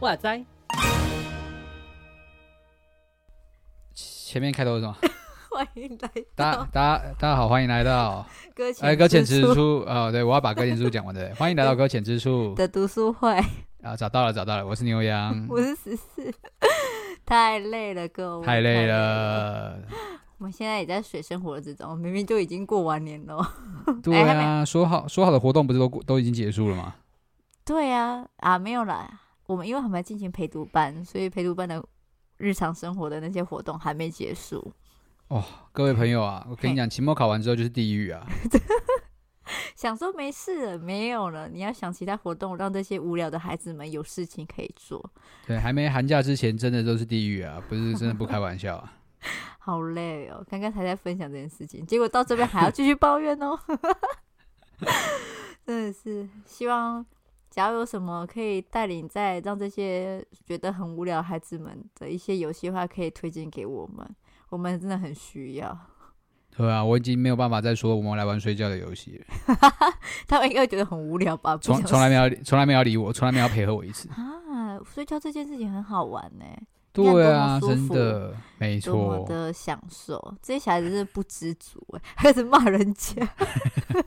哇塞！前面开头是什么？欢迎来到大家大家大家好，欢迎来到搁浅哎搁浅之处哦，对，我要把搁浅之处讲完的，欢迎来到搁浅之处的读书会啊，找到了找到了，我是牛羊，我是十四，太累了各位，太累了，我们现在也在水深火热之中，明明就已经过完年了，对啊，说好说好的活动不是都都已经结束了吗？对啊，啊没有啦，我们因为还没进行陪读班，所以陪读班的日常生活的那些活动还没结束。哦，各位朋友啊，我跟你讲，期末考完之后就是地狱啊！想说没事了，没有了，你要想其他活动，让这些无聊的孩子们有事情可以做。对，还没寒假之前，真的都是地狱啊！不是真的不开玩笑啊！好累哦，刚刚才在分享这件事情，结果到这边还要继续抱怨哦，真的是希望，假如有什么可以带领在让这些觉得很无聊孩子们的一些游戏的话，可以推荐给我们。我们真的很需要。对啊，我已经没有办法再说我们来玩睡觉的游戏了。他们应该会觉得很无聊吧？从从来没有，从来没有理我，从来没有配合我一次。啊，睡觉这件事情很好玩呢。对啊，真的，没错。多么的享受，这些小孩子是不知足哎，还是骂人家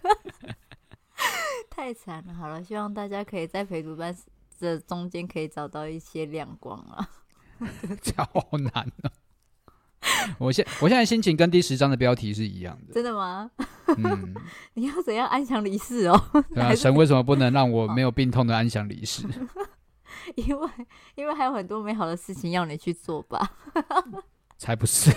太惨了。好了，希望大家可以在陪读班这中间可以找到一些亮光啊。好难的。我现我现在心情跟第十章的标题是一样的。真的吗？嗯，你要怎样安详离世哦？对啊，神为什么不能让我没有病痛的安详离世？因为因为还有很多美好的事情要你去做吧。才不是！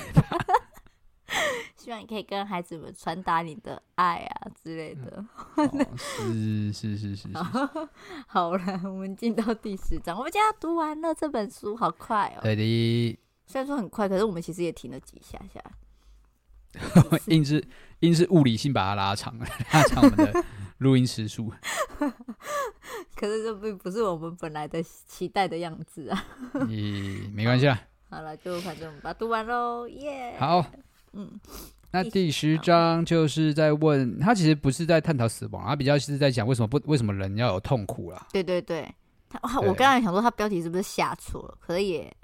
希望你可以跟孩子们传达你的爱啊之类的。哦、是是是是，是。好了，我们进到第十章，我们今天要读完了这本书，好快哦。对的。虽然说很快，可是我们其实也停了几下下，硬是硬是物理性把它拉长了，拉长我们的 录音时数。可是这并不是我们本来的期待的样子啊。咦，没关系啊。好了，就反正我们把它读完喽，耶、yeah!。好，嗯，那第十章就是在问他，其实不是在探讨死亡，他比较是在讲为什么不为什么人要有痛苦啦。对对对，他我刚才想说他标题是不是下错了，可以也。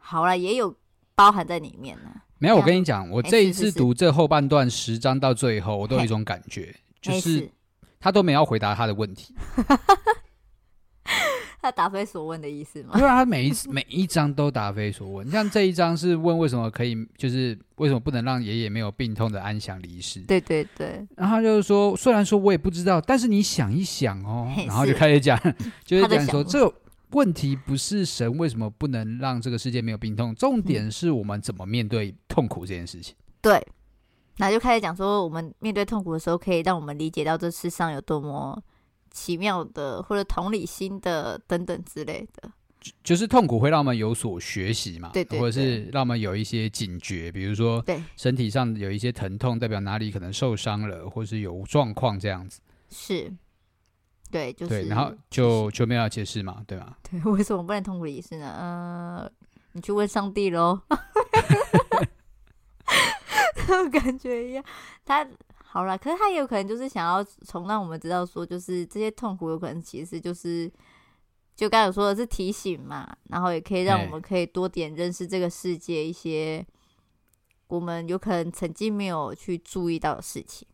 好了，也有包含在里面呢。没有，我跟你讲，我这一次读这后半段十章到最后，我都有一种感觉，就是他都没有回答他的问题。他答非所问的意思吗？因为他每一次每一章都答非所问。像这一章是问为什么可以，就是为什么不能让爷爷没有病痛的安详离世？对对对。然后他就是说，虽然说我也不知道，但是你想一想哦，然后就开始讲，就是讲说这。问题不是神为什么不能让这个世界没有病痛，重点是我们怎么面对痛苦这件事情。对，那就开始讲说，我们面对痛苦的时候，可以让我们理解到这世上有多么奇妙的，或者同理心的等等之类的。就是痛苦会让我们有所学习嘛，对，对对，或者是让我们有一些警觉，比如说，对身体上有一些疼痛，代表哪里可能受伤了，或是有状况这样子。是。对，就是对，然后就就没有要解释嘛，对吧？对，为什么不能痛苦离世呢？嗯、呃，你去问上帝喽。这 种感觉一样，他好了，可是他也有可能就是想要从让我们知道说，就是这些痛苦有可能其实就是，就刚才有说的是提醒嘛，然后也可以让我们可以多点认识这个世界一些我们有可能曾经没有去注意到的事情，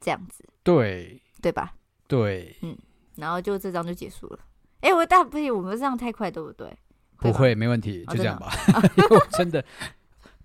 这样子，对，对吧？对，嗯，然后就这章就结束了。哎，我大不行，我们这样太快，对不对？不会，没问题，就这样吧。哦、因为我真的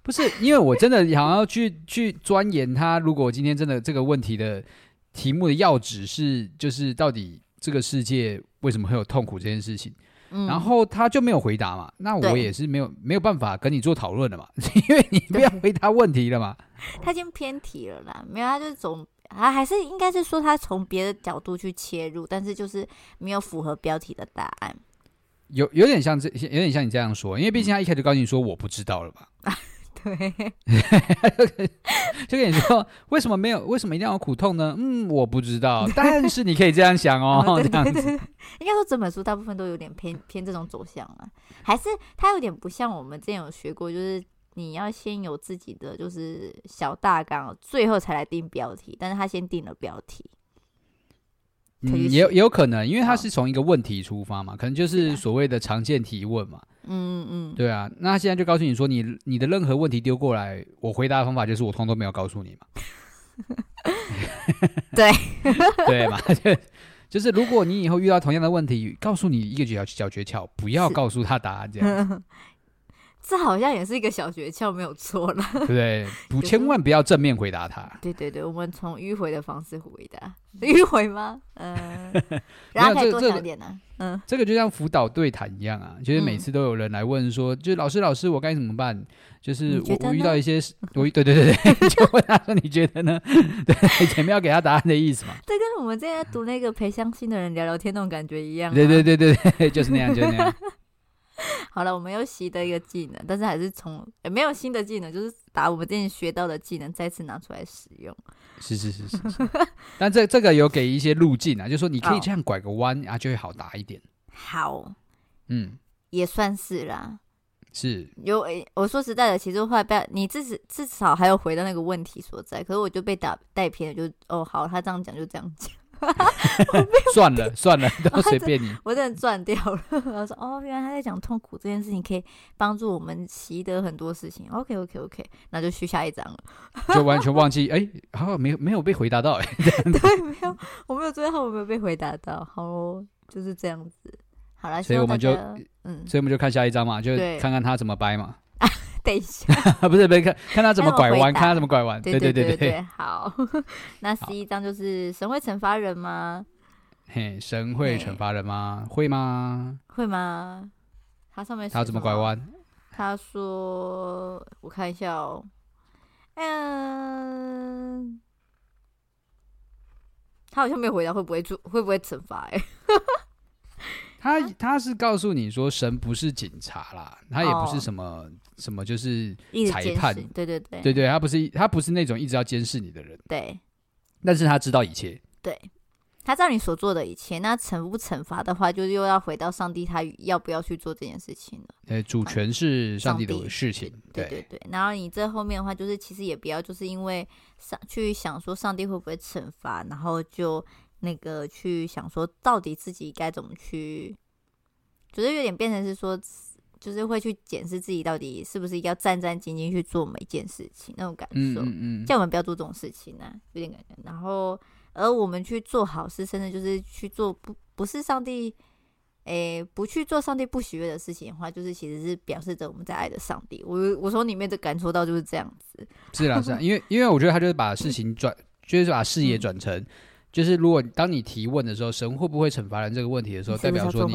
不是，因为我真的想要去去钻研它。如果今天真的这个问题的题目的要旨是，就是到底这个世界为什么会有痛苦这件事情，嗯、然后他就没有回答嘛，那我也是没有没有办法跟你做讨论的嘛，因为你不要回答问题了嘛。他已经偏题了啦，没有，他就是总。啊，还是应该是说他从别的角度去切入，但是就是没有符合标题的答案。有有点像这，有点像你这样说，因为毕竟他一开始告诉你说我不知道了吧？对，就跟你说，为什么没有？为什么一定要有苦痛呢？嗯，我不知道，但是你可以这样想哦。对 对对，这样子应该说整本书大部分都有点偏偏这种走向了，还是它有点不像我们之前有学过，就是你要先有自己的就是小大纲，最后才来定标题，但是他先定了标题。嗯，也有也有可能，因为他是从一个问题出发嘛，可能就是所谓的常见提问嘛。嗯嗯，对啊，那他现在就告诉你说你，你你的任何问题丢过来，我回答的方法就是我通通都没有告诉你嘛。对对嘛，就就是如果你以后遇到同样的问题，告诉你一个小小诀窍，不要告诉他答案这样。这好像也是一个小诀窍，没有错了，对不对？不，千万不要正面回答他。对对对，我们从迂回的方式回答，迂回吗？嗯、呃，然后可以多讲点呢、啊。嗯，这个就像辅导对谈一样啊，就是每次都有人来问说，嗯、就是老师老师，我该怎么办？就是我我遇到一些，我对对对对，就问他说你觉得呢？对，前面要给他答案的意思嘛。这跟我们之前读那个陪相亲的人聊聊天那种感觉一样、啊。对对对对对，就是那样，就是那样。好了，我们又习得一个技能，但是还是从也没有新的技能，就是把我们之前学到的技能再次拿出来使用。是是是是，是，但这这个有给一些路径啊，就是说你可以这样拐个弯、哦、啊，就会好答一点。好，嗯，也算是啦。是有诶，我说实在的，其实后来被你至少至少还有回到那个问题所在，可是我就被打带偏了，就哦好，他这样讲就这样讲。算 了算了，都随便你。我真的赚掉了。我说哦，原来他在讲痛苦这件事情，可以帮助我们习得很多事情。OK OK OK，那就去下一章了。就完全忘记哎，好像没有没有被回答到哎。对，没有，我没有最后我没有被回答到。好哦，就是这样子。好了，所以我们就嗯，所以我们就看下一章嘛，就看看他怎么掰嘛。等一下，不是，别看看他怎么拐弯，看他怎么拐弯。对对对对对，好。那十一章就是神会惩罚人吗？嘿，神会惩罚人吗？会吗？会吗？他上面他怎么拐弯？他说，我看一下哦。嗯，他好像没有回答会不会做，会不会惩罚？哎。他他是告诉你说，神不是警察啦，他也不是什么、哦、什么，就是裁判。对对对，对对，他不是他不是那种一直要监视你的人。对，但是他知道一切。对，他知道你所做的一切。那惩不惩罚的话，就又要回到上帝，他要不要去做这件事情了？对，主权是上帝的事情。对对对，然后你这后面的话，就是其实也不要就是因为上去想说上帝会不会惩罚，然后就。那个去想说，到底自己该怎么去，就是有点变成是说，就是会去检视自己到底是不是要战战兢兢去做每一件事情那种感受。嗯嗯，叫我们不要做这种事情呢、啊，有点感觉。然后，而我们去做好事，甚至就是去做不不是上帝，诶，不去做上帝不喜悦的事情的话，就是其实是表示着我们在爱的上帝。我我从里面的感受到就是这样子。是啊是啊，因为因为我觉得他就是把事情转，就是把视野转成。嗯就是如果当你提问的时候，神会不会惩罚人这个问题的时候，代表说你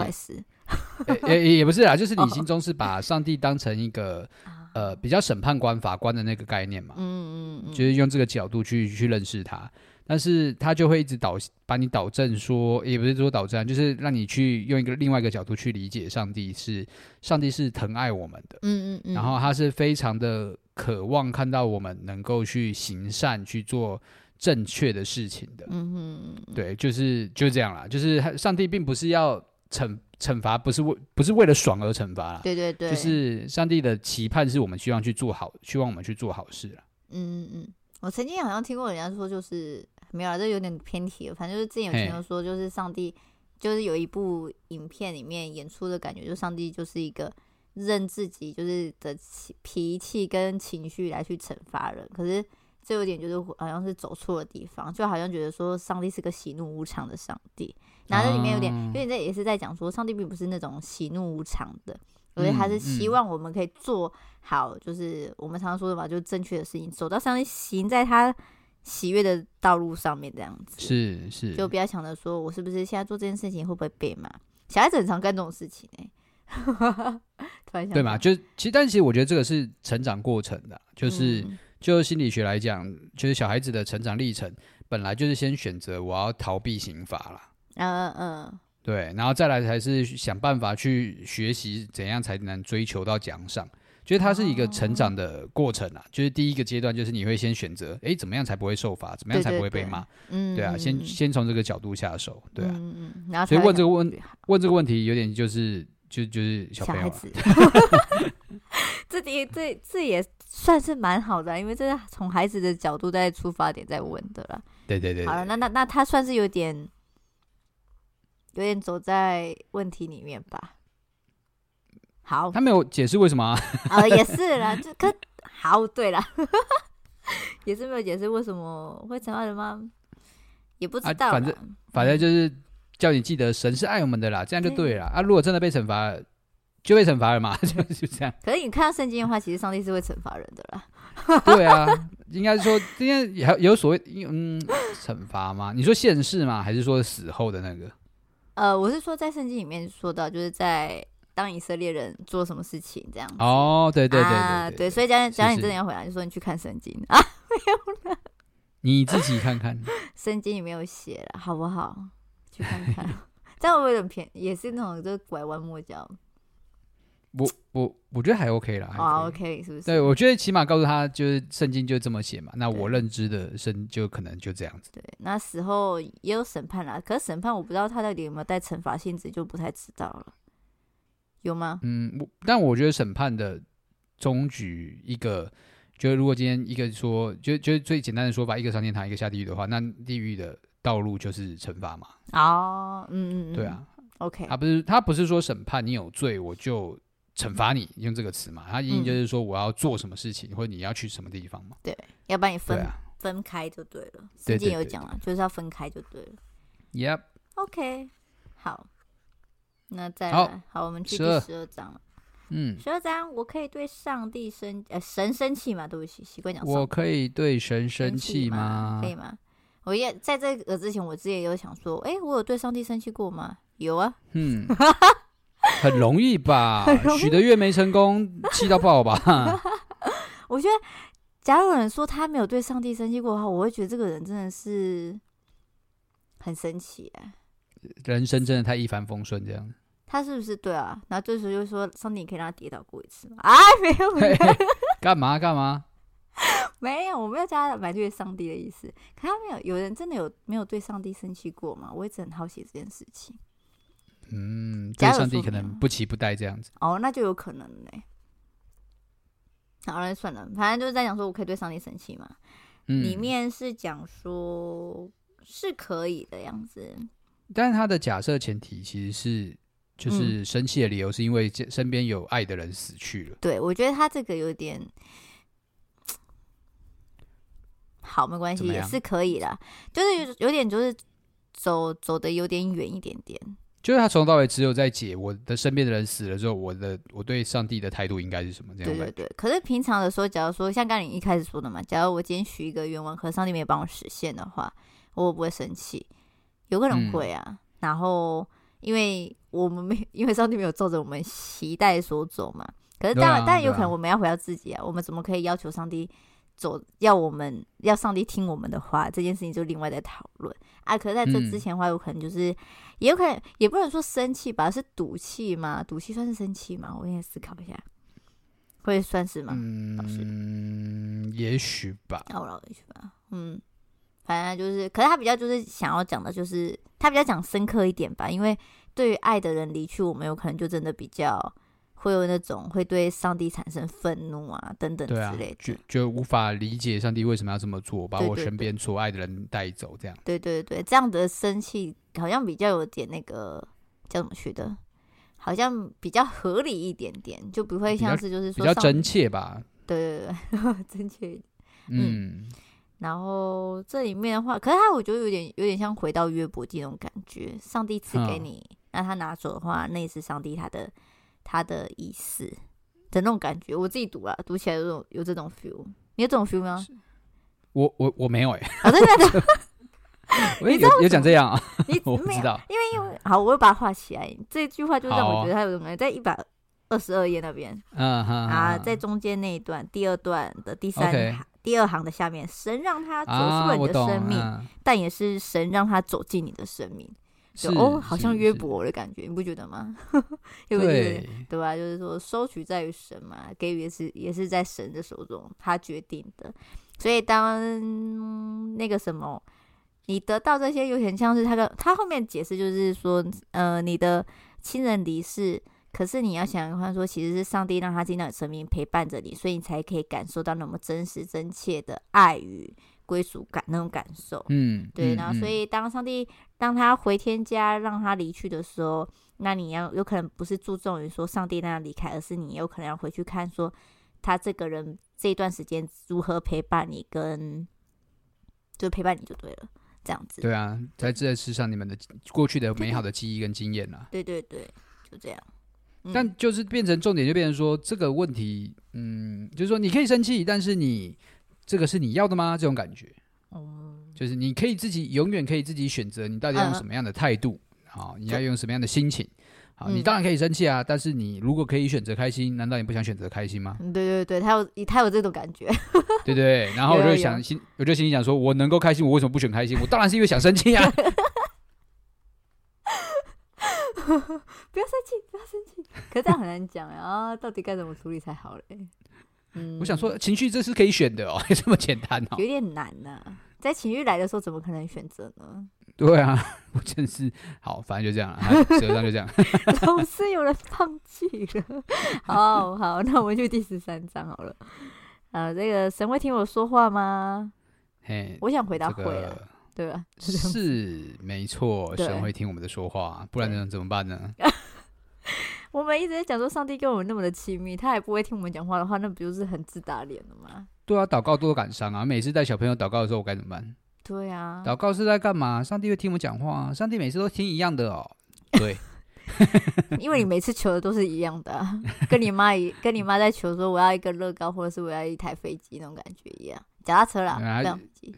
也也也不是啦，就是你心中是把上帝当成一个呃比较审判官、法官的那个概念嘛，嗯嗯，就是用这个角度去去认识他，但是他就会一直导把你导正说，也不是说导正，就是让你去用一个另外一个角度去理解上帝是上帝是疼爱我们的，嗯嗯嗯，然后他是非常的渴望看到我们能够去行善去做。正确的事情的，嗯哼，对，就是就这样啦。就是上帝并不是要惩惩罚，不是为不是为了爽而惩罚啦。对对对，就是上帝的期盼是我们希望去做好，希望我们去做好事啦。嗯嗯嗯，我曾经好像听过人家说，就是没有啦，这有点偏题了。反正就是之前有听到说，就是上帝就是有一部影片里面演出的感觉，就上帝就是一个认自己就是的脾气跟情绪来去惩罚人，可是。这有点就是好像是走错了地方，就好像觉得说上帝是个喜怒无常的上帝，然后这里面有点，因为这也是在讲说上帝并不是那种喜怒无常的，所以他是希望我们可以做好，就是我们常常说的嘛，就是正确的事情，走到上帝行在他喜悦的道路上面这样子。是是，就不要想着说我是不是现在做这件事情会不会被骂，小孩子很常干这种事情哎、欸，对嘛？就其实，但其实我觉得这个是成长过程的，就是。嗯就心理学来讲，就是小孩子的成长历程，本来就是先选择我要逃避刑罚啦。嗯嗯，对，然后再来才是想办法去学习怎样才能追求到奖赏。就是它是一个成长的过程啊。就是第一个阶段，就是你会先选择，哎，怎么样才不会受罚？怎么样才不会被骂？嗯，对啊，先先从这个角度下手，对啊。嗯嗯。然后，所以问这个问问这个问题，有点就是就就是小朋友。这题这这也算是蛮好的，因为这是从孩子的角度在出发点在问的了。对对对。好了，那那那他算是有点。有点走在问题里面吧。好，他没有解释为什么啊？呃，也是啦，就可好对了，也是没有解释为什么会惩罚人吗？也不知道、啊。反正反正就是叫你记得神是爱我们的啦，这样就对了。对啊，如果真的被惩罚，就被惩罚了嘛，就 就这样。可是你看到圣经的话，其实上帝是会惩罚人的啦。对啊，应该是说今天有有所谓嗯惩罚吗？你说现世吗？还是说死后的那个？呃，我是说，在圣经里面说到，就是在当以色列人做什么事情这样子。哦，对对对对对，啊、对，所以讲讲你真的要回来，就说你去看圣经 啊，没有了。你自己看看，圣经里面有写了，好不好？去看看，这样会不会有点偏？也是那种就是拐弯抹角。我我我觉得还 OK 啦，啊、oh,，OK 是不是？对，我觉得起码告诉他，就是圣经就这么写嘛。那我认知的圣就可能就这样子。对，那时候也有审判啦，可是审判我不知道他到底有没有带惩罚性质，就不太知道了。有吗？嗯，我但我觉得审判的终局一个，就是如果今天一个说，就就最简单的说法，一个上天堂，一个下地狱的话，那地狱的道路就是惩罚嘛。哦，嗯嗯嗯，对啊，OK，他不是他不是说审判你有罪，我就。惩罚你用这个词嘛？他意义就是说我要做什么事情，嗯、或者你要去什么地方嘛？对，要把你分、啊、分开就对了。圣经有讲了，就是要分开就对了。Yep。OK，好，那再来，好，好，我们去第十二章了。嗯，十二章，我可以对上帝生呃神生气吗？对不起，习惯讲。我可以对神生气吗？可以吗？我也在这个之前，我之前有想说，哎，我有对上帝生气过吗？有啊。嗯。很容易吧？许的愿没成功，气到爆吧？我觉得，假如有人说他没有对上帝生气过的话，我会觉得这个人真的是很神奇哎。人生真的太一帆风顺这样。他是不是对啊？然后这时候就说上帝可以让他跌倒过一次吗？啊，没有，没有，干嘛干嘛？没有，我没有加他埋怨上帝的意思。可他没有，有人真的有没有对上帝生气过吗？我一直很好奇这件事情。嗯，对上帝可能不期不待这样子哦，那就有可能嘞。好了，算了，反正就是在讲说，我可以对上帝生气嘛。嗯，里面是讲说是可以的样子，但是他的假设前提其实是，就是生气的理由是因为身边有爱的人死去了。嗯，对，我觉得他这个有点好，没关系，也是可以的，就是有有点就是走走的有点远一点点。就是他从头到尾只有在解我的身边的人死了之后，我的我对上帝的态度应该是什么？这样对对对。可是平常的时候，假如说像刚你一开始说的嘛，假如我今天许一个愿望，可是上帝没有帮我实现的话，我会不会生气？有可能会啊。嗯、然后因为我们没，因为上帝没有照着我们期待所走嘛。可是当然，当然有可能我们要回到自己啊。我们怎么可以要求上帝？走，要我们要上帝听我们的话，这件事情就另外再讨论啊。可是在这之前的话，有可能就是，嗯、也有可能也不能说生气吧，是赌气吗？赌气算是生气吗？我先思考一下，会算是吗？嗯，老师，也许吧。哦，老师吧。嗯，反正就是，可是他比较就是想要讲的，就是他比较讲深刻一点吧，因为对于爱的人离去，我们有可能就真的比较。会有那种会对上帝产生愤怒啊等等之类的，啊、就就无法理解上帝为什么要这么做，把我身边所爱的人带走，这样。对对对，这样的生气好像比较有点那个叫什么去的，好像比较合理一点点，就不会像是就是说比较真切吧。对对对，真切一点。嗯，嗯，然后这里面的话，可是他我觉得有点有点像回到约伯记那种感觉，上帝赐给你，那、嗯、他拿走的话，那也是上帝他的。他的意思的那种感觉，我自己读了，读起来有这种有这种 feel，你有这种 feel 吗？我我我没有哎、欸，哦，真的，我有有讲这样啊？你 我不知道，因为因为好，我会把它画起来。这句话就让我觉得它有什么、哦、在一百二十二页那边，啊，在中间那一段第二段的第三行 Okay 第二行的下面，神让他走出了你的生命，啊啊、但也是神让他走进你的生命。就哦，好像约伯的感觉，你不觉得吗？对不对？对吧？就是说，收取在于神嘛，给予也是也是在神的手中，他决定的。所以当、嗯、那个什么，你得到这些，有点像是他的他后面解释，就是说，呃，你的亲人离世，可是你要想的话说，其实是上帝让他进到你生命陪伴着你，所以你才可以感受到那么真实真切的爱与。归属感那种感受，嗯，对，然后所以当上帝当他回天家让他离去的时候，那你要有可能不是注重于说上帝那样离开，而是你有可能要回去看说他这个人这一段时间如何陪伴你，跟就陪伴你就对了，这样子。对啊，在这世上你们的过去的美好的记忆跟经验啊，对对对，就这样。嗯、但就是变成重点，就变成说这个问题，嗯，就是说你可以生气，但是你。这个是你要的吗？这种感觉，嗯，就是你可以自己永远可以自己选择，你到底要用什么样的态度？好、嗯，你要用什么样的心情？好，你当然可以生气啊，但是你如果可以选择开心，难道你不想选择开心吗？对对对，他有他有这种感觉，对对。然后我就想心，我就心里想说，我能够开心，我为什么不选开心？我当然是因为想生气啊！不要生气，不要生气。可是这样很难讲啊，到底该怎么处理才好嘞？嗯，我想说，情绪这是可以选的哦，这么简单哦，有点难呐、啊。在情欲来的时候，怎么可能选择呢？对啊，我真是好，反正就这样了，舌上就这样。总是有人放弃了。好好，那我们就第十三章好了。呃，这个神会听我说话吗？嘿，我想回答会啊，对吧？是没错，神会听我们的说话，不然能怎么办呢？我们一直在讲说，上帝跟我们那么的亲密，他也不会听我们讲话的话，那不就是很自打脸了吗？对啊，祷告多感伤啊！每次带小朋友祷告的时候，我该怎么办？对啊，祷告是在干嘛？上帝会听我们讲话，上帝每次都听一样的哦。对，因为你每次求的都是一样的，啊，跟你妈一跟你妈在求说我要一个乐高，或者是我要一台飞机那种感觉一样。脚踏车啦，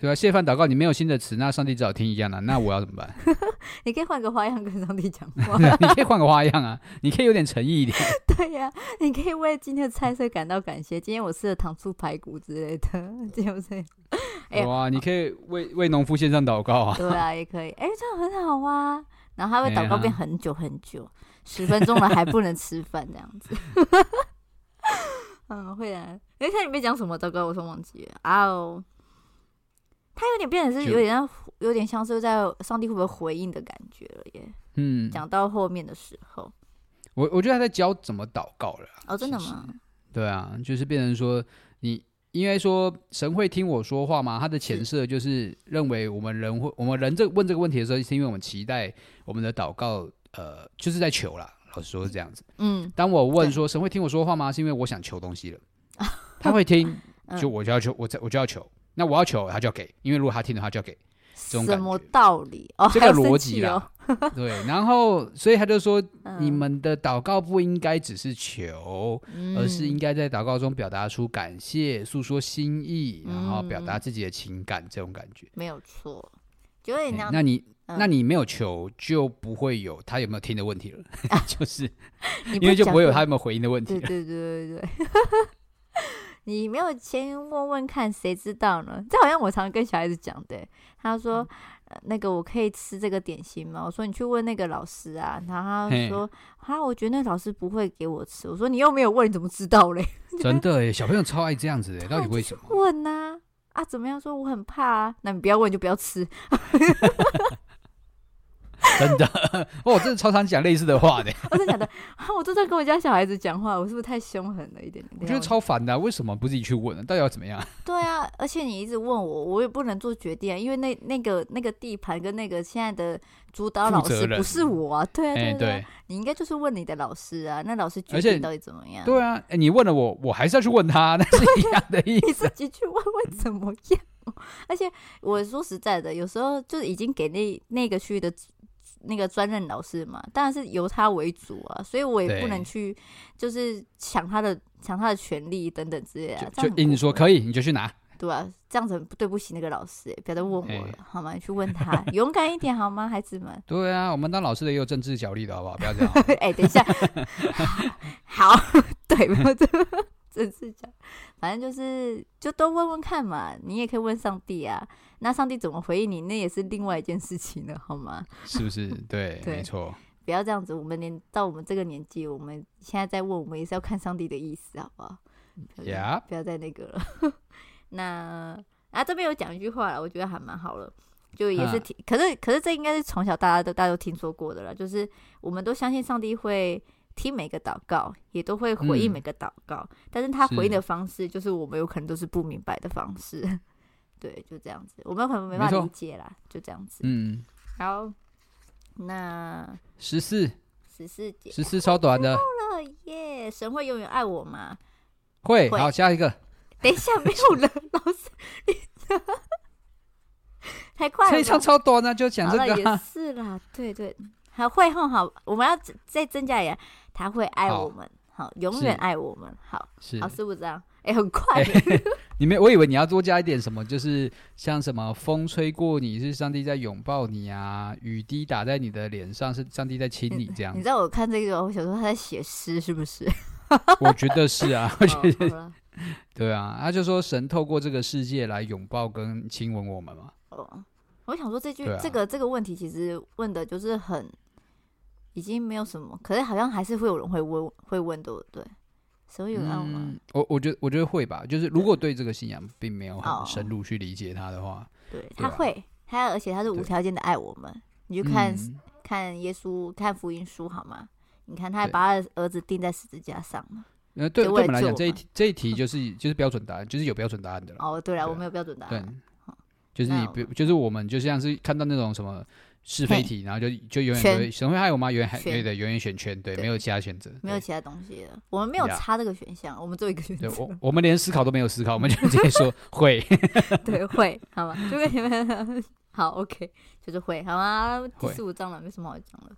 对啊，谢饭祷告，你没有新的词，那上帝只好听一样的，那我要怎么办？你可以换个花样跟上帝讲话，你可以换个花样啊，你可以有点诚意一点。对呀、啊，你可以为今天的菜色感到感谢，今天我吃了糖醋排骨之类的，对不对？哇，你可以为为农夫献上祷告啊。对啊，也可以，哎，这样很好啊。然后他会祷告变很久很久，十分钟了还不能吃饭这样子。嗯，会啊。哎，他里面讲什么，糟糕，我说忘记了。啊哦，他有点变成是有点像，有点像是在上帝会不会回应的感觉了耶。嗯，讲到后面的时候，我我觉得他在教怎么祷告了。哦，真的吗？对啊，就是变成说你，因为说神会听我说话吗？他的前设就是认为我们人会，我们人这问这个问题的时候，是因为我们期待我们的祷告，呃，就是在求啦。老实说是这样子。嗯，当我问说神会听我说话吗？是因为我想求东西了。他会听，就我就要求，我我就要求。那我要求，他就要给，因为如果他听的话，就要给。这种。什么道理？哦，这个逻辑啦。对，然后所以他就说，你们的祷告不应该只是求，而是应该在祷告中表达出感谢、诉说心意，然后表达自己的情感，这种感觉。没有错，就会那。那你那你没有求，就不会有他有没有听的问题了，就是因为就不会有他有没有回应的问题了。对对对对对。你没有先问问看，谁知道呢？这好像我常常跟小孩子讲的。他说、嗯呃：“那个我可以吃这个点心吗？”我说：“你去问那个老师啊。”然后他说：“啊，我觉得那老师不会给我吃。”我说：“你又没有问，你怎么知道嘞？” 真的耶，小朋友超爱这样子的，到底为什么？问呐啊，啊，怎么样？说我很怕啊，那你不要问，就不要吃。真的哦，我真的超常讲类似的话 的。我真的讲的，我都在跟我家小孩子讲话，我是不是太凶狠了一点点？我觉得超烦的、啊，为什么不自己去问呢？到底要怎么样？对啊，而且你一直问我，我也不能做决定啊，因为那那个那个地盘跟那个现在的主导老师不是我啊。对啊，对对，你应该就是问你的老师啊，那老师决定到底怎么样？对啊，哎，你问了我，我还是要去问他，那是一样的意思。你自己去问问怎么样？而且我说实在的，有时候就已经给那那个区域的。那个专任老师嘛，当然是由他为主啊，所以我也不能去，就是抢他的抢他的权利等等之类的。就你说可以，你就去拿。对啊，这样子对不起那个老师，不要再问我了，好吗？你去问他，勇敢一点好吗，孩子们？对啊，我们当老师的也有政治角力的好不好？不要这样。哎，等一下，好，对，这真是讲，反正就是就都问问看嘛。你也可以问上帝啊，那上帝怎么回应你，那也是另外一件事情了，好吗？是不是？对，对没错。不要这样子，我们连到我们这个年纪，我们现在在问，我们也是要看上帝的意思，好不好？呀，不要再那个了。那啊，这边有讲一句话了，我觉得还蛮好了，就也是听，可是可是这应该是从小大家都大家都听说过的了，就是我们都相信上帝会听每个祷告，也都会回应每个祷告，嗯、但是他回应的方式，就是我们有可能都是不明白的方式。对，就这样子，我们可能没办法理解啦，就这样子。嗯，好。那十四十四节十四超短的了耶！神会永远爱我吗？会。好，下一个。等一下，没有了，老师，太快了。这一场超短呢，就讲这个。也是啦，对对，还会很好。我们要再增加一点，他会爱我们，好，永远爱我们，好。是，老师不这样。哎、欸，很快、欸！你没，我以为你要多加一点什么，就是像什么风吹过你是上帝在拥抱你啊，雨滴打在你的脸上是上帝在亲你这样。你知道我看这个，我想说他在写诗是不是？我觉得是啊，我觉得、哦、对啊，他就说神透过这个世界来拥抱跟亲吻我们嘛。哦，我想说这句、啊、这个这个问题其实问的就是很已经没有什么，可是好像还是会有人会问会问，对不对？所以有爱吗？我我觉得我觉得会吧，就是如果对这个信仰并没有很深入去理解他的话，对，对他会，他而且他是无条件的爱我们。你就看、嗯、看耶稣看福音书好吗？你看他还把他的儿子钉在十字架上嘛。呃，对，对我们来讲这一题这一题就是就是标准答案，就是有标准答案的了。哦，对了，我没有标准答案。对，就是你不就是我们就像是看到那种什么。是非题，然后就就永远会神会爱我吗？永远还对的，永远选圈，对，没有其他选择，没有其他东西了。我们没有插这个选项，我们只有一个选择。我我们连思考都没有思考，我们就直接说 会。对，会，好吧？就跟你们好，OK，就是会，好吗？第十五章了，没什么好讲了。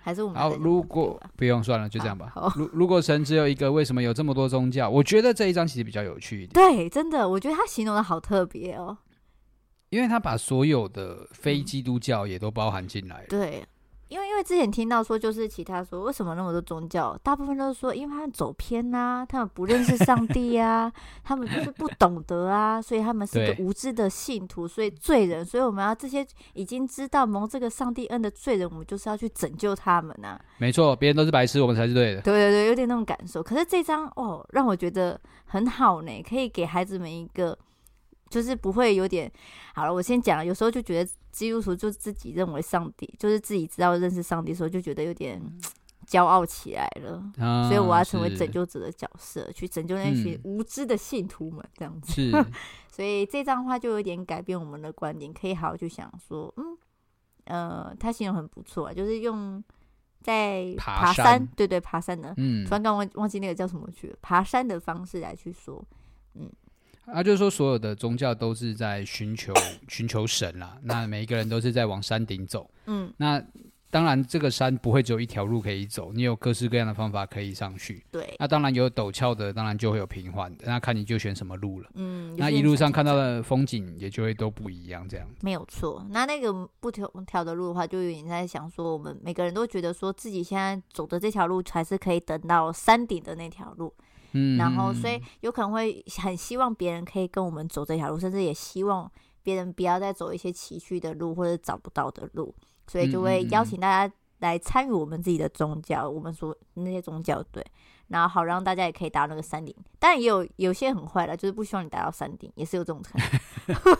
还是我们好，如果不用算了，就这样吧。如如果神只有一个，为什么有这么多宗教？我觉得这一章其实比较有趣一点。对，真的，我觉得他形容的好特别哦。因为他把所有的非基督教也都包含进来了。对，因为因为之前听到说，就是其他说为什么那么多宗教，大部分都是说，因为他们走偏呐、啊，他们不认识 上帝啊，他们就是不懂得啊，所以他们是一个无知的信徒，所以罪人，所以我们要这些已经知道蒙这个上帝恩的罪人，我们就是要去拯救他们呐、啊。没错，别人都是白痴，我们才是对的。对对对，有点那种感受。可是这张哦，让我觉得很好呢，可以给孩子们一个。就是不会有点好了。我先讲，有时候就觉得基督徒就自己认为上帝，就是自己知道认识上帝的时候，就觉得有点 骄傲起来了。啊、所以我要成为拯救者的角色，去拯救那些无知的信徒们，这样子。是所以这张画就有点改变我们的观点，可以好好去想说，嗯，呃，他形容很不错啊，就是用在爬山，爬山对对，爬山的，嗯，突然刚忘忘记那个叫什么去了，爬山的方式来去说，嗯。啊，就是说，所有的宗教都是在寻求寻求神啦。那每一个人都是在往山顶走。嗯，那当然，这个山不会只有一条路可以走，你有各式各样的方法可以上去。对，那当然有陡峭的，当然就会有平缓的。那看你就选什么路了。嗯，那一路上看到的风景也就会都不一样，这样。没有错。那那个不同条的路的话，就有点在想说，我们每个人都觉得说自己现在走的这条路才是可以等到山顶的那条路。嗯，然后所以有可能会很希望别人可以跟我们走这条路，甚至也希望别人不要再走一些崎岖的路或者找不到的路，所以就会邀请大家来参与我们自己的宗教，我们说那些宗教对，然后好让大家也可以达到那个山顶。当然也有有些很坏的，就是不希望你达到山顶，也是有这种可能。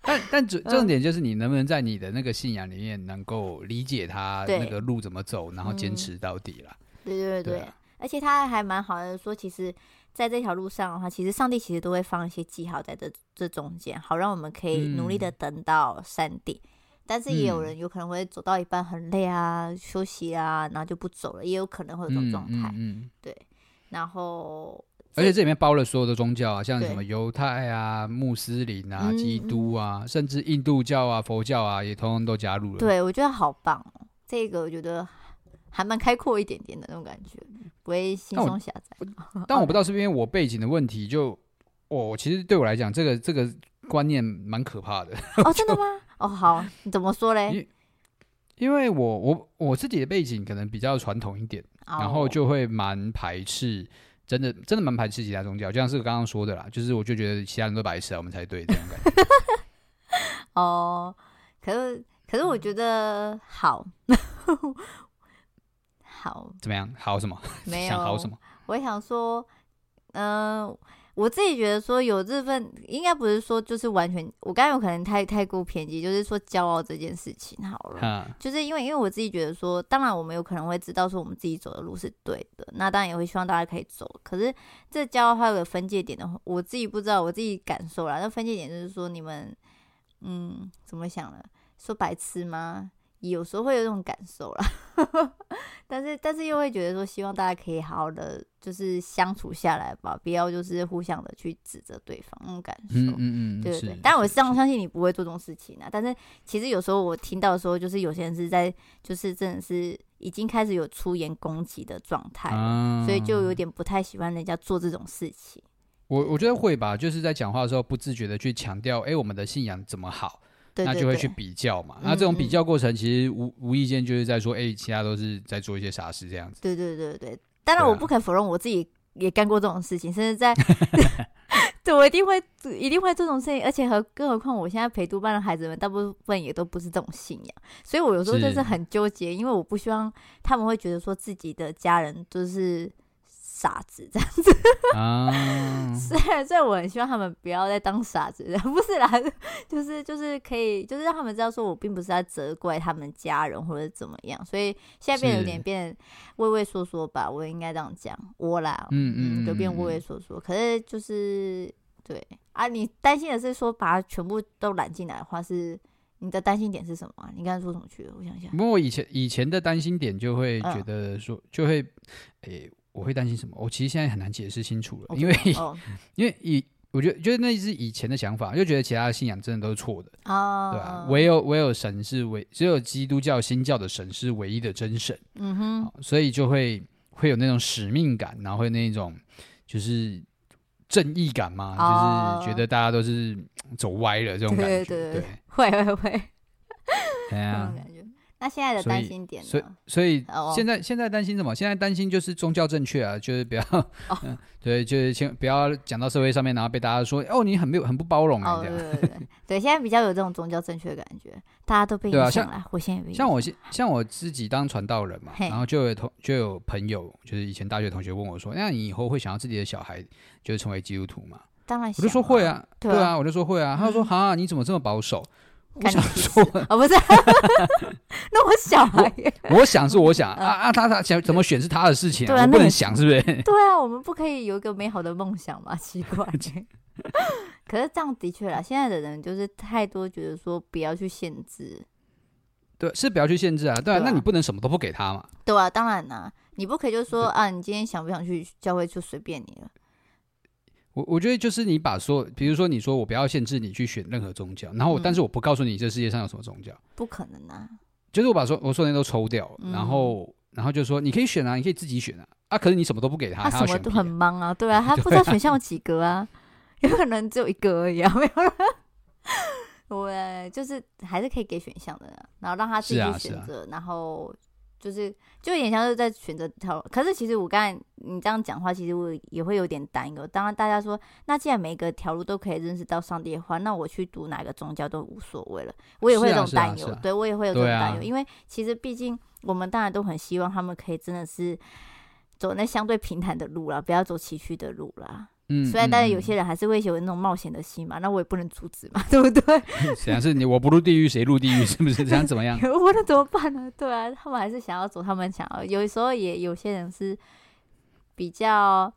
但但重重点就是你能不能在你的那个信仰里面能够理解他那个路怎么走，然后坚持到底了。对对对对。对啊而且他还蛮好的，说其实在这条路上的话，其实上帝其实都会放一些记号在这这中间，好让我们可以努力的等到山顶。嗯、但是也有人有可能会走到一半很累啊，休息啊，然后就不走了，也有可能会有这种状态。嗯，对。然后，而且这里面包了所有的宗教啊，像什么犹太啊、穆斯林啊、基督啊，嗯、甚至印度教啊、佛教啊，也通通都加入了。对，我觉得好棒哦，这个我觉得。还蛮开阔一点点的那种感觉，不会轻松狭窄。但我不知道是不是因为我背景的问题就，就我其实对我来讲，这个这个观念蛮可怕的。哦，真的吗？哦，好，你怎么说嘞？因因为我我我自己的背景可能比较传统一点，哦、然后就会蛮排斥真的真的蛮排斥其他宗教，就像是我刚刚说的啦，就是我就觉得其他人都白痴啊，我们才对这种感觉。哦，可是可是我觉得好，好怎么样？好什么？没有 想好什么？我想说，嗯、呃。我自己觉得说有这份，应该不是说就是完全，我刚才有可能太太过偏激，就是说骄傲这件事情好了，嗯、就是因为因为我自己觉得说，当然我们有可能会知道说我们自己走的路是对的，那当然也会希望大家可以走，可是这骄傲还有个分界点的话，我自己不知道，我自己感受啦，那分界点就是说你们，嗯，怎么想的？说白痴吗？有时候会有这种感受啦，但是但是又会觉得说，希望大家可以好好的就是相处下来吧，不要就是互相的去指责对方那种感受。嗯嗯嗯，对对对。但我相相信你不会做这种事情啊。但是其实有时候我听到的时候，就是有些人是在就是真的是已经开始有出言攻击的状态，嗯，所以就有点不太喜欢人家做这种事情。我我觉得会吧，就是在讲话的时候不自觉的去强调，哎，我们的信仰怎么好。那就会去比较嘛，那这种比较过程其实无、嗯、无意间就是在说，哎、欸，其他都是在做一些傻事这样子。对对对对，当然我不肯否认，我自己也干过这种事情，甚至在，对，我一定会一定会做这种事情，而且和更何况我现在陪读班的孩子们大部分也都不是这种信仰，所以我有时候真是。很纠结，因为我不希望他们会觉得说自己的家人就是。傻子这样子，虽然虽然我很希望他们不要再当傻子，不是啦，就是就是可以，就是让他们知道说我并不是在责怪他们家人或者怎么样，所以现在变得有点变畏畏缩缩吧，我应该这样讲，我啦，嗯嗯，就变畏畏缩缩。可是就是对啊，你担心的是说把它全部都揽进来的话，是你的担心点是什么？你刚才说什么去了？我想想。不过我以前以前的担心点就会觉得说，就会诶。欸我会担心什么？我其实现在很难解释清楚了因为、oh. 因为以我觉得觉得那是以前的想法，就觉得其他的信仰真的都是错的啊，oh. 对吧？唯有唯有神是唯，只有基督教新教的神是唯一的真神，嗯哼，所以就会会有那种使命感，然后会那种就是正义感嘛，oh. 就是觉得大家都是走歪了这种感觉，对对对，对会会会，对啊。那现在的担心点呢？所以，所以，所以现在现在担心什么？现在担心就是宗教正确啊，就是不要，对，就是先不要讲到社会上面，然后被大家说哦，你很没有很不包容啊，这样。对对对，对，现在比较有这种宗教正确的感觉，大家都被影响了。像我现在像我像我自己当传道人嘛，然后就有同就有朋友，就是以前大学同学问我说，那你以后会想要自己的小孩就是成为基督徒吗？当然，我就说会啊，对啊，我就说会啊。他说哈，你怎么这么保守？我想说，哦，不是，那我小孩，我想是我想啊啊，他他想怎么选是他的事情，我不能想，是不是？对啊，我们不可以有一个美好的梦想吗？奇怪，可是这样的确啦，现在的人就是太多觉得说不要去限制，对，是不要去限制啊，对啊，那你不能什么都不给他嘛？对啊，当然啦，你不可以就说啊，你今天想不想去教会就随便你了。我我觉得就是你把说，比如说你说我不要限制你去选任何宗教，然后、嗯、但是我不告诉你这世界上有什么宗教，不可能啊！就是我把说我说的都抽掉了，嗯、然后然后就说你可以选啊，你可以自己选啊啊！可是你什么都不给他，他什么都很忙啊，对啊，他不知道选项有几个啊，有可能只有一个而已啊，没有了。对，就是还是可以给选项的，然后让他自己去选择，啊啊、然后。就是就有点像是在选择条，可是其实我刚才你这样讲话，其实我也会有点担忧。当然大家说，那既然每一个条路都可以认识到上帝的话，那我去读哪个宗教都无所谓了。我也会有这种担忧，对我也会有这种担忧，因为其实毕竟我们当然都很希望他们可以真的是走那相对平坦的路啦，不要走崎岖的路啦。嗯，虽然但是有些人还是会有那种冒险的心嘛，那我也不能阻止嘛，对不对？想、嗯、是你我不入地狱谁入地狱，是不是？想怎么样？我能怎么办呢？对啊，他们还是想要走他们想要。有时候也有些人是比较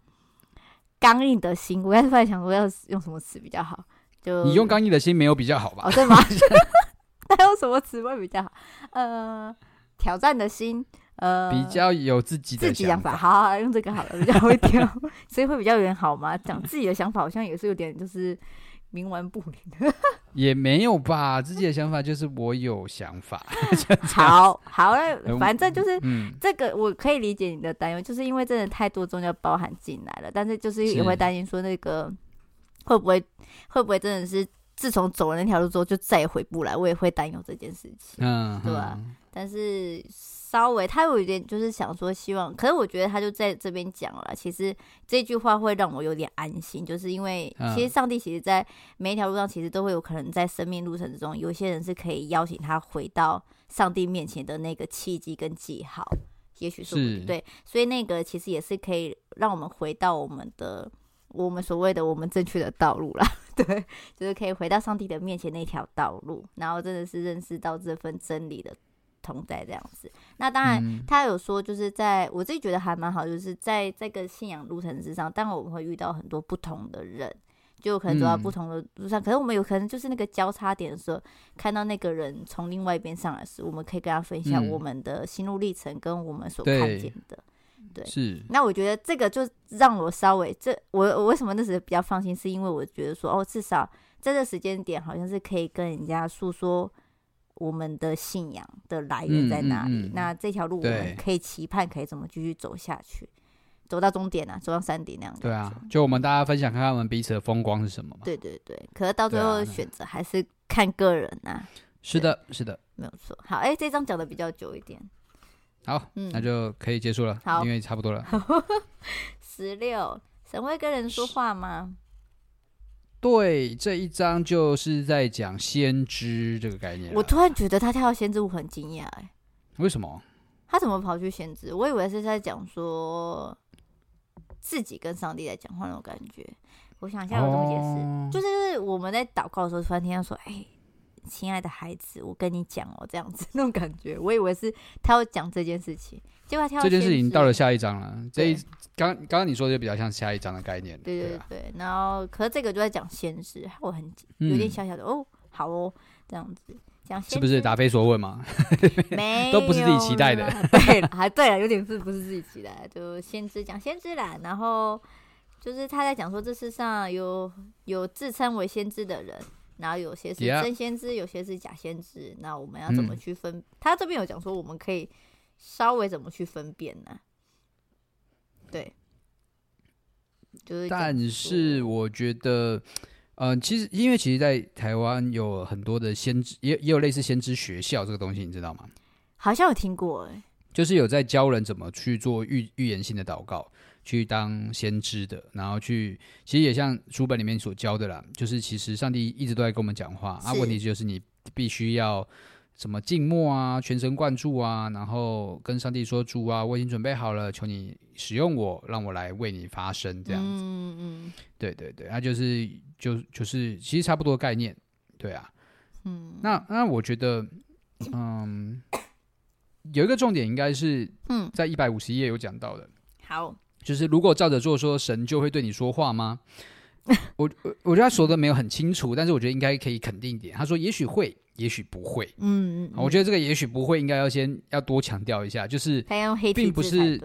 刚硬的心，我刚才想说要用什么词比较好？就你用刚硬的心没有比较好吧？哦，对吗？那用什么词会比较好？呃，挑战的心。呃，比较有自己的自己想法，好，好，好，用这个好了，比较会挑，所以会比较有点好吗？讲自己的想法好像也是有点就是冥顽不灵，也没有吧？自己的想法就是我有想法，好好，反正就是、嗯、这个我可以理解你的担忧，就是因为真的太多宗教包含进来了，但是就是也会担心说那个会不会会不会真的是。自从走了那条路之后，就再也回不来，我也会担忧这件事情，嗯，对吧？但是稍微他有一点就是想说希望，可是我觉得他就在这边讲了，其实这句话会让我有点安心，就是因为其实上帝其实在每一条路上，其实都会有可能在生命路程之中，有些人是可以邀请他回到上帝面前的那个契机跟记号，也许是，是。对，所以那个其实也是可以让我们回到我们的。我们所谓的我们正确的道路啦，对，就是可以回到上帝的面前那条道路，然后真的是认识到这份真理的同在这样子。那当然，他有说，就是在我自己觉得还蛮好，就是在这个信仰路程之上，当然我们会遇到很多不同的人，就可能走到不同的路上，可是我们有可能就是那个交叉点的时候，看到那个人从另外一边上来时，我们可以跟他分享我们的心路历程跟我们所看见的。对，是。那我觉得这个就让我稍微这我我为什么那时比较放心，是因为我觉得说哦，至少在这个时间点好像是可以跟人家诉说我们的信仰的来源在哪里。嗯嗯嗯、那这条路我们可以期盼可以怎么继续走下去，走到终点啊，走到山顶那样。对啊，就我们大家分享看看我们彼此的风光是什么嘛。对对对，可是到最后选择还是看个人呐、啊。是的，是的，没有错。好，哎、欸，这张讲的比较久一点。好，嗯，那就可以结束了，好，因为差不多了。十六，神会跟人说话吗？对，这一章就是在讲先知这个概念。我突然觉得他跳到先知，我很惊讶，哎，为什么？他怎么跑去先知？我以为是在讲说自己跟上帝在讲话那种感觉。我想一下，我怎么解释？哦、就是我们在祷告的时候，突然听到说，哎、欸。亲爱的孩子，我跟你讲哦，这样子 那种感觉，我以为是他要讲这件事情，结果他跳。这件事情到了下一章了。这一刚刚刚你说的就比较像下一章的概念。对对对，然后可是这个就在讲先知，我很有点小小的、嗯、哦，好哦，这样子讲是不是答非所问嘛？没，都不是自己期待的。对了，还对了，有点是不是自己期待？就先知讲先知啦，然后就是他在讲说，这世上有有自称为先知的人。然后有些是真先知，有些是假先知。那我们要怎么去分？嗯、他这边有讲说，我们可以稍微怎么去分辨呢？对，就是。但是我觉得，嗯、呃，其实因为其实，在台湾有很多的先知，也也有类似先知学校这个东西，你知道吗？好像有听过、欸，哎，就是有在教人怎么去做预预言性的祷告。去当先知的，然后去，其实也像书本里面所教的啦，就是其实上帝一直都在跟我们讲话啊。问题就是你必须要什么静默啊，全神贯注啊，然后跟上帝说：“主啊，我已经准备好了，求你使用我，让我来为你发声。”这样子。嗯嗯。对对对，那就是就就是其实差不多概念，对啊。嗯。那那我觉得，嗯，有一个重点应该是嗯，在一百五十页有讲到的。好。就是如果照着做，说神就会对你说话吗？我我我觉得他说的没有很清楚，但是我觉得应该可以肯定一点。他说也许会，也许不会。嗯嗯，我觉得这个也许不会，应该要先要多强调一下，就是并不是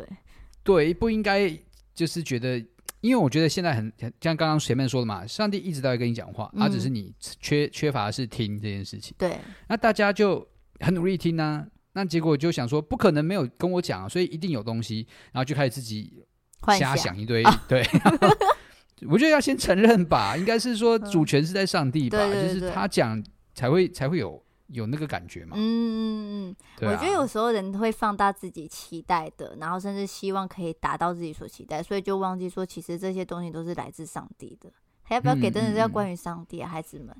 对，不应该就是觉得，因为我觉得现在很像刚刚前面说的嘛，上帝一直都在跟你讲话，他只是你缺缺乏的是听这件事情。对，那大家就很努力听呢，那结果就想说不可能没有跟我讲，所以一定有东西，然后就开始自己。瞎想。一堆，啊、对，我觉得要先承认吧，应该是说主权是在上帝吧，嗯、对对对，就是他讲才会才会有有那个感觉嘛。嗯嗯嗯，对啊、我觉得有时候人会放大自己期待的，然后甚至希望可以达到自己所期待，所以就忘记说其实这些东西都是来自上帝的。还要不要给真的是要关于上帝啊，孩子们？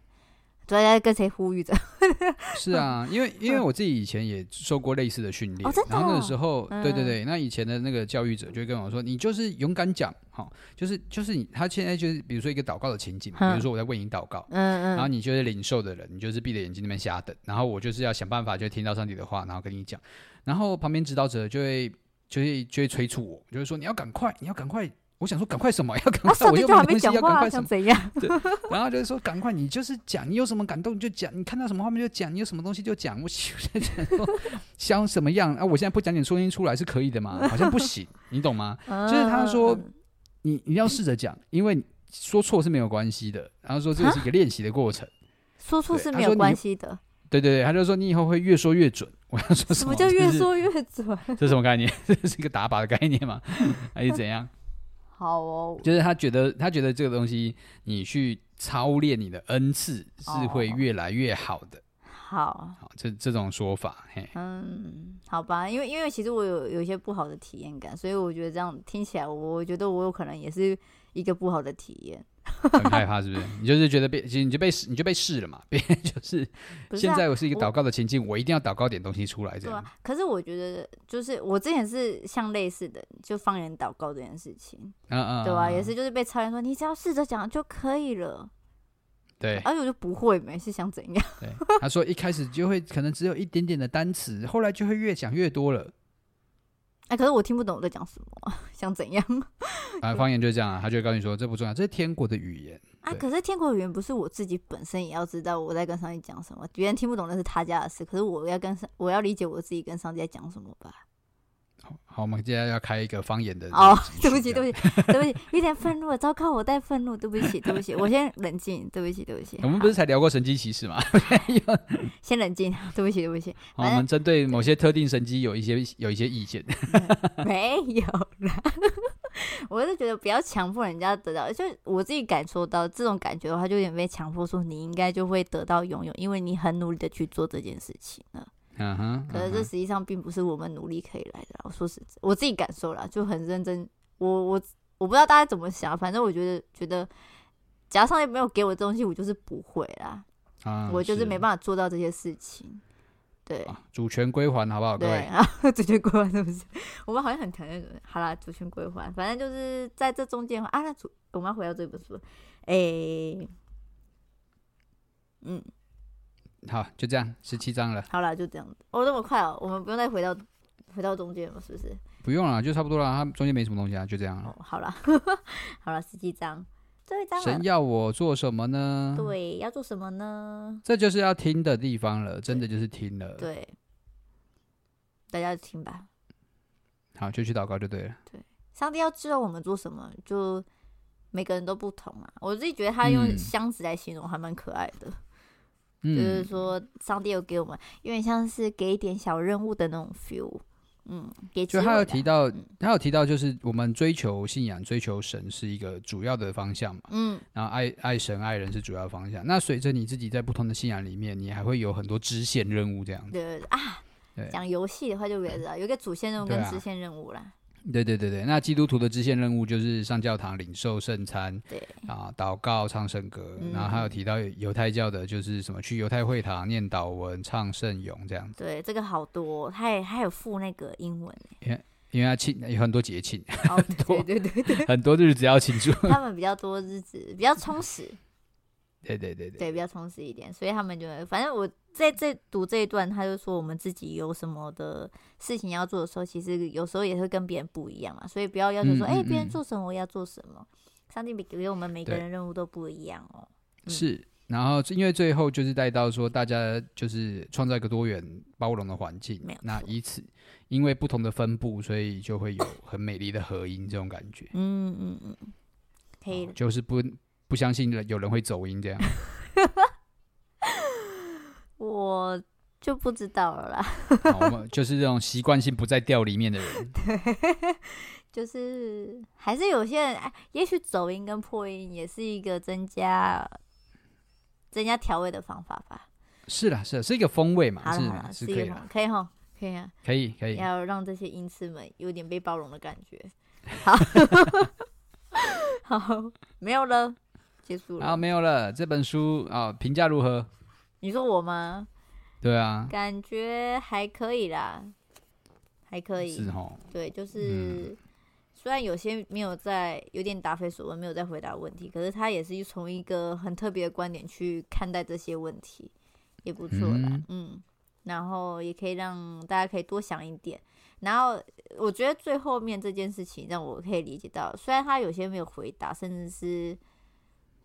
大家跟谁呼吁着？是啊，因为因为我自己以前也受过类似的训练，哦哦、然后那个时候，嗯、对对对，那以前的那个教育者就会跟我说：“你就是勇敢讲，好，就是就是你。”他现在就是比如说一个祷告的情景，嗯、比如说我在为你祷告，嗯嗯，然后你就是领受的人，你就是闭着眼睛那边瞎等，然后我就是要想办法就听到上帝的话，然后跟你讲，然后旁边指导者就会就会就会催促我，就是说你要赶快，你要赶快。我想说，赶快什么？要赶快！我又没东西要赶快什么？怎样？对，然后就是说，赶快！你就是讲，你有什么感动你就讲，你看到什么画面就讲，你有什么东西就讲。我在讲说，想什么样啊？我现在不讲点声音出来是可以的吗？好像不行，你懂吗？就是他说，你你要试着讲，因为说错是没有关系的。然后说这个是一个练习的过程，说错是没有关系的。对对对，他就说你以后会越说越准。我要说什么？什么叫越说越准？这是什么概念？这是一个打靶的概念吗？还是怎样？好哦，就是他觉得，他觉得这个东西，你去操练你的恩赐是会越来越好的。好，好，这这种说法，嘿，嗯，好吧，因为因为其实我有有一些不好的体验感，所以我觉得这样听起来，我觉得我有可能也是一个不好的体验。很害怕是不是？你就是觉得被，其实你就被试，你就被试了嘛。别 人就是，现在我是一个祷告的情境，我，我一定要祷告点东西出来，这样。啊、可是我觉得，就是我之前是像类似的，就方言祷告这件事情，嗯嗯，对吧、啊？也是就是被超人说，你只要试着讲就可以了。对，而且我就不会，没事想怎样？对，他说一开始就会可能只有一点点的单词，后来就会越讲越多了。哎、欸，可是我听不懂我在讲什么，想怎样？啊，方言就是这样啊，他就会告诉你说这不重要，这是天国的语言啊。可是天国语言不是我自己本身也要知道我在跟上帝讲什么，别人听不懂那是他家的事，可是我要跟上，我要理解我自己跟上帝在讲什么吧。好，我们接下来要开一个方言的哦，对不起，对不起，对不起，有点愤怒了，糟糕，我带愤怒，对不起，对不起，我先冷静，对不起，对不起。我们不是才聊过神机骑士吗？先冷静，对不起，对不起。我们针对某些特定神机有一些有一些意见。没有啦，我是觉得不要强迫人家得到，就我自己感受到这种感觉的话，就有点被强迫说你应该就会得到拥有，因为你很努力的去做这件事情了。嗯哼，可是这实际上并不是我们努力可以来的。我说实，我自己感受了，就很认真。我我我不知道大家怎么想，反正我觉得觉得，假如上帝没有给我的东西，我就是不会啦。啊，我就是没办法做到这些事情。对，主权归还，好不好？对啊，主权归还是不是？我们好像很强烈的。好啦，主权归还，反正就是在这中间啊。那主，我们要回到这本书。哎、欸，嗯。好，就这样，十七章了。好了，就这样子。哦，那么快哦，我们不用再回到回到中间了，是不是？不用了，就差不多了。它中间没什么东西啊，就这样了。哦，好了，好了，十七章，最后一章。神要我做什么呢？对，要做什么呢？这就是要听的地方了，真的就是听了。对，大家听吧。好，就去祷告就对了。对，上帝要知道我们做什么，就每个人都不同啊。我自己觉得他用箱子来形容还蛮可爱的。嗯就是说，上帝有给我们，有点像是给一点小任务的那种 feel，嗯，给。就他有提到，他有提到，就是我们追求信仰、追求神是一个主要的方向嘛，嗯，然后爱爱神、爱人是主要方向。那随着你自己在不同的信仰里面，你还会有很多支线任务这样子。对对对啊，讲游戏的话就别知道，有一个主线任务跟支线任务啦。对对对对，那基督徒的支线任务就是上教堂领受圣餐，对。啊，祷告、唱圣歌，嗯、然后还有提到犹太教的，就是什么去犹太会堂念祷文、唱圣咏这样子。对，这个好多，他也还有附那个英文，因为因为他庆有很多节庆，哦、对 对对对，很多日子要庆祝，他们比较多日子，比较充实。对对对对，对比较充实一点，所以他们就反正我在这读这一段，他就说我们自己有什么的事情要做的时候，其实有时候也会跟别人不一样嘛，所以不要要求说，哎、嗯，别、嗯欸、人做什么我要做什么，上帝给我们每个人任务都不一样哦。嗯、是，然后因为最后就是带到说，大家就是创造一个多元包容的环境，那以此因为不同的分布，所以就会有很美丽的合音这种感觉。嗯嗯嗯，可以，就是不。不相信有人会走音这样，我就不知道了啦。我们就是这种习惯性不在调里面的人，对，就是还是有些人，哎也许走音跟破音也是一个增加增加调味的方法吧。是啦，是啦，是一个风味嘛，是啦是可以的，可以哈，可以啊，可以可以，要让这些音痴们有点被包容的感觉。好，好，没有了。结束了，啊，没有了。这本书啊，评价如何？你说我吗？对啊，感觉还可以啦，还可以。是哦。对，就是、嗯、虽然有些没有在，有点答非所问，没有在回答问题，可是他也是从一个很特别的观点去看待这些问题，也不错啦。嗯，嗯，然后也可以让大家可以多想一点。然后我觉得最后面这件事情让我可以理解到，虽然他有些没有回答，甚至是。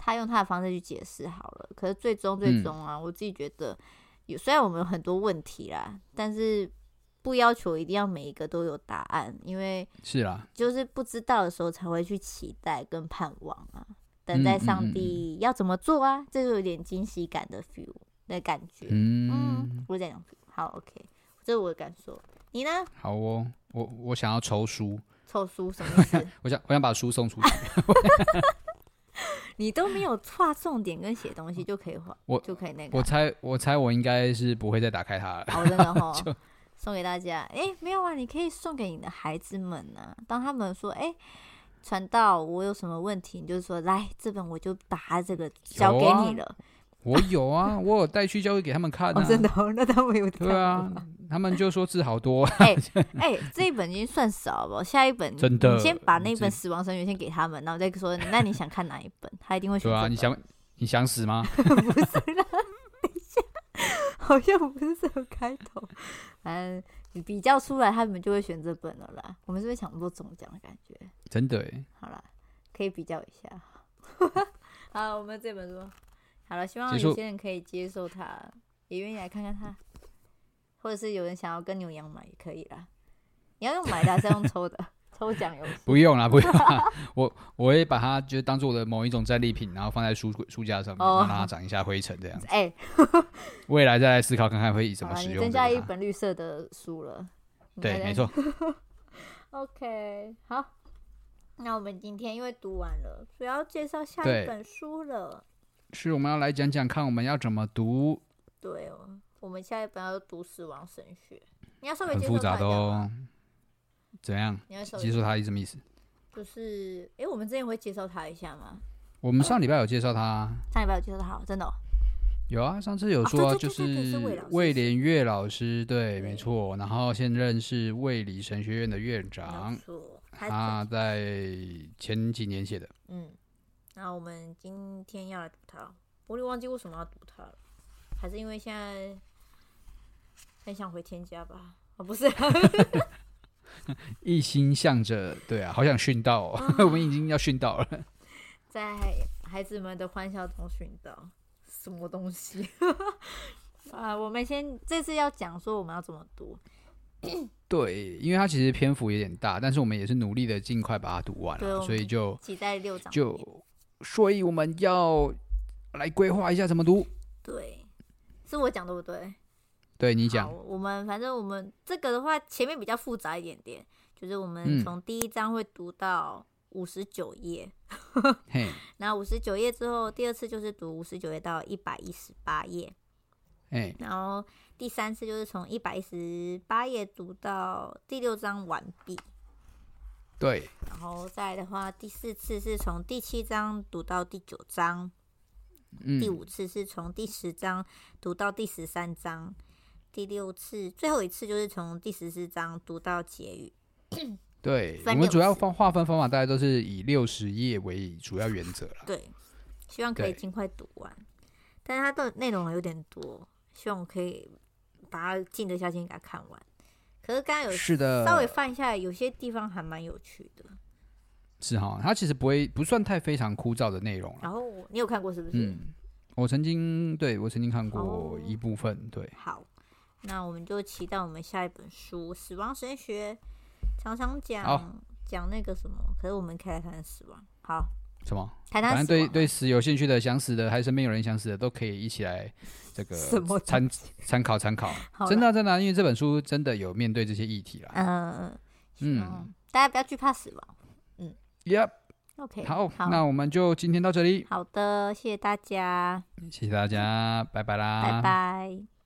他用他的方式去解释好了，可是最终最终啊，嗯、我自己觉得有，虽然我们有很多问题啦，但是不要求一定要每一个都有答案，因为是啦，就是不知道的时候才会去期待跟盼望啊，等待上帝要怎么做啊，嗯嗯嗯、这就有点惊喜感的 feel 的感觉。嗯，嗯，我这样好，OK，这是我的感受，你呢？好哦，我我想要抽书，抽书什么意思？我想我想把书送出去。你都没有画重点跟写东西就可以画，我就可以那个。我猜，我猜我应该是不会再打开它了。好，真的哈、就，送给大家。哎、欸，没有啊，你可以送给你的孩子们呢、啊。当他们说，哎、欸，传到，我有什么问题，你就说，来，这本我就把它这个交给你了。我有啊，我有带去教会给他们看、啊哦。真的、哦，那他们有对啊，他们就说字好多。哎 哎、欸 欸，这一本已经算少了，下一本真的，你先把那本《死亡神学》先给他们，然后再说，那你想看哪一本？他一定会选。对啊，你想你想死吗？不是啦，等一下，好像不是这个开头。反正你比较出来，他们就会选这本了啦。我们是不是抢不中奖的感觉？真的哎。好了，可以比较一下。好，我们这本书。好了，希望有些人可以接受它，也愿意来看看它，或者是有人想要跟牛羊买也可以啦。你要用买的还是用抽的？抽奖游戏？不用啦，不用啦。我我会把它就当做我的某一种战利品，然后放在书书架上面，让它长一下灰尘这样子。哎、欸，未来再来思考看看会以怎么使用。你增加一本绿色的书了。对，没错。OK，好。那我们今天因为读完了，主要介绍下一本书了。是，我们要来讲讲看，我们要怎么读？对哦，我们下一本要读《死亡神学》，你要稍微很复杂的哦。怎样？你要接受它是什么意思？就是，哎，我们之前会介绍他一下吗？我们上礼拜有介绍他，上礼拜有介绍他，真的、哦？有啊，上次有说就是魏连岳老师，对，没错。然后现任是卫理神学院的院长，他在前几年写的，嗯。那我们今天要来读它，我有点忘记为什么要读它了，还是因为现在很想回天家吧？哦，不是，一心向着，对啊，好想殉道哦，啊、我们已经要殉道了，在孩子们的欢笑中殉道，什么东西？啊，我们先这次要讲说我们要怎么读，对，因为它其实篇幅有点大，但是我们也是努力的尽快把它读完了，所以就挤在六章就。所以我们要来规划一下怎么读。对，是我讲对不对？对，你讲。我们反正我们这个的话，前面比较复杂一点点，就是我们从第一章会读到五十九页，然后 五十九页之后，第二次就是读五十九页到一百一十八页，哎，然后第三次就是从一百一十八页读到第六章完毕。对，然后再来的话，第四次是从第七章读到第九章，嗯，第五次是从第十章读到第十三章，第六次最后一次就是从第十四章读到结语。对，我们主要方划分方法，大家都是以六十页为主要原则了。对，希望可以尽快读完，但是它的内容有点多，希望我可以把它静得下心给它看完。可是刚刚有是的，稍微放一下，有些地方还蛮有趣的。是哈，它其实不会不算太非常枯燥的内容。然后你有看过是不是？嗯，我曾经对我曾经看过一部分。哦、对，好，那我们就期待我们下一本书《死亡神学》，常常讲讲那个什么。可是我们可以来谈死亡。好。什么？反正对对死有兴趣的、想死的，还是身边有人想死的，都可以一起来这个参参考参考。真的真的，因为这本书真的有面对这些议题啦。嗯嗯，大家不要惧怕死亡。嗯，Yep，OK，好，那我们就今天到这里。好的，谢谢大家，谢谢大家，拜拜啦，拜拜。